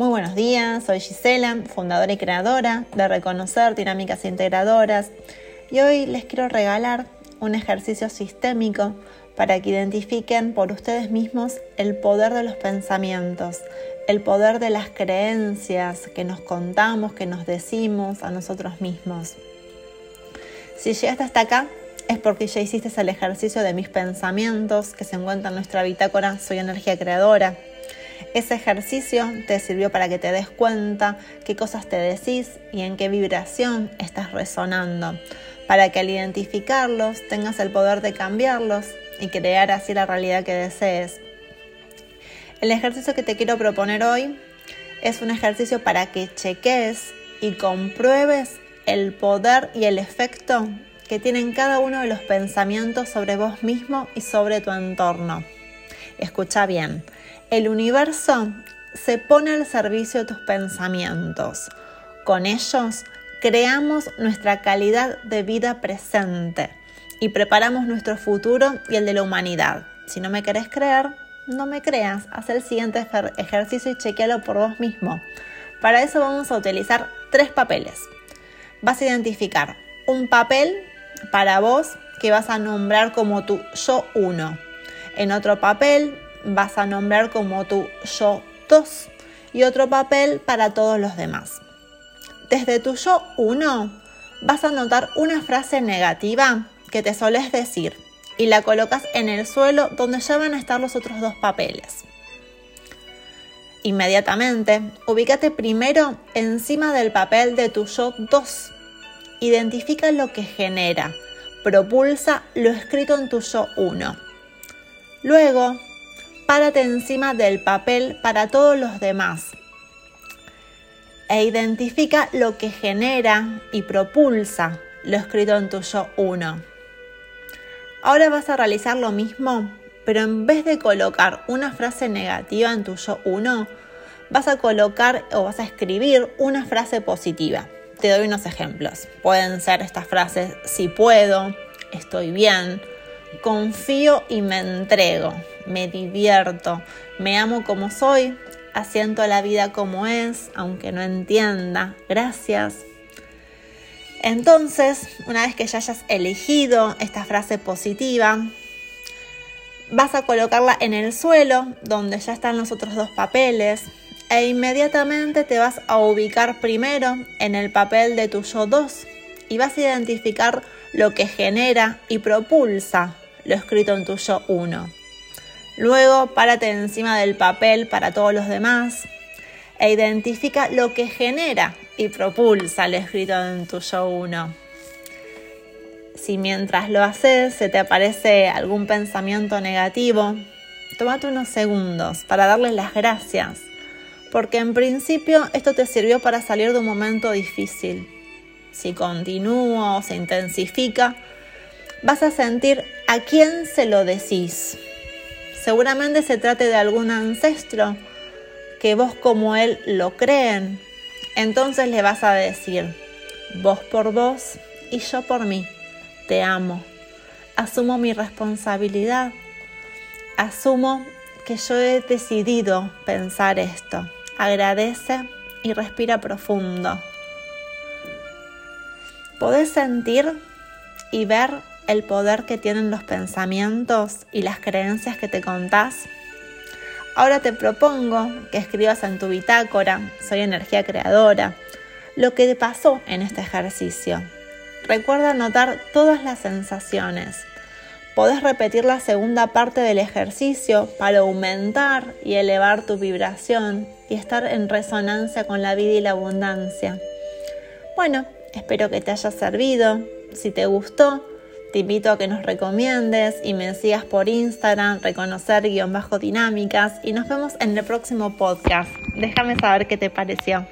Muy buenos días, soy Gisela, fundadora y creadora de Reconocer Dinámicas Integradoras y hoy les quiero regalar un ejercicio sistémico para que identifiquen por ustedes mismos el poder de los pensamientos, el poder de las creencias que nos contamos, que nos decimos a nosotros mismos. Si llegaste hasta acá, es porque ya hiciste el ejercicio de mis pensamientos que se encuentra en nuestra bitácora Soy Energía Creadora ese ejercicio te sirvió para que te des cuenta qué cosas te decís y en qué vibración estás resonando, para que al identificarlos tengas el poder de cambiarlos y crear así la realidad que desees. El ejercicio que te quiero proponer hoy es un ejercicio para que cheques y compruebes el poder y el efecto que tienen cada uno de los pensamientos sobre vos mismo y sobre tu entorno. Escucha bien, el universo se pone al servicio de tus pensamientos. Con ellos creamos nuestra calidad de vida presente y preparamos nuestro futuro y el de la humanidad. Si no me querés creer, no me creas. Haz el siguiente ejercicio y chequealo por vos mismo. Para eso vamos a utilizar tres papeles. Vas a identificar un papel para vos que vas a nombrar como tu yo uno. En otro papel vas a nombrar como tu yo 2 y otro papel para todos los demás. Desde tu yo 1 vas a anotar una frase negativa que te soles decir y la colocas en el suelo donde ya van a estar los otros dos papeles. Inmediatamente, ubícate primero encima del papel de tu yo 2. Identifica lo que genera, propulsa lo escrito en tu yo 1. Luego, párate encima del papel para todos los demás e identifica lo que genera y propulsa lo escrito en tu yo 1. Ahora vas a realizar lo mismo, pero en vez de colocar una frase negativa en tu yo 1, vas a colocar o vas a escribir una frase positiva. Te doy unos ejemplos. Pueden ser estas frases, si puedo, estoy bien, confío y me entrego, me divierto, me amo como soy, asiento la vida como es, aunque no entienda, gracias. Entonces, una vez que ya hayas elegido esta frase positiva, vas a colocarla en el suelo, donde ya están los otros dos papeles, e inmediatamente te vas a ubicar primero en el papel de tu yo 2 y vas a identificar lo que genera y propulsa lo escrito en tu yo 1. Luego, párate encima del papel para todos los demás e identifica lo que genera y propulsa lo escrito en tu yo 1. Si mientras lo haces se te aparece algún pensamiento negativo, tómate unos segundos para darles las gracias, porque en principio esto te sirvió para salir de un momento difícil. Si continúa o se intensifica, vas a sentir a quién se lo decís. Seguramente se trate de algún ancestro que vos como él lo creen. Entonces le vas a decir, vos por vos y yo por mí. Te amo. Asumo mi responsabilidad. Asumo que yo he decidido pensar esto. Agradece y respira profundo. Podés sentir y ver el poder que tienen los pensamientos y las creencias que te contás? Ahora te propongo que escribas en tu bitácora, soy energía creadora, lo que te pasó en este ejercicio. Recuerda anotar todas las sensaciones. Podés repetir la segunda parte del ejercicio para aumentar y elevar tu vibración y estar en resonancia con la vida y la abundancia. Bueno, espero que te haya servido. Si te gustó, te invito a que nos recomiendes y me sigas por Instagram, reconocer-dinámicas y nos vemos en el próximo podcast. Déjame saber qué te pareció.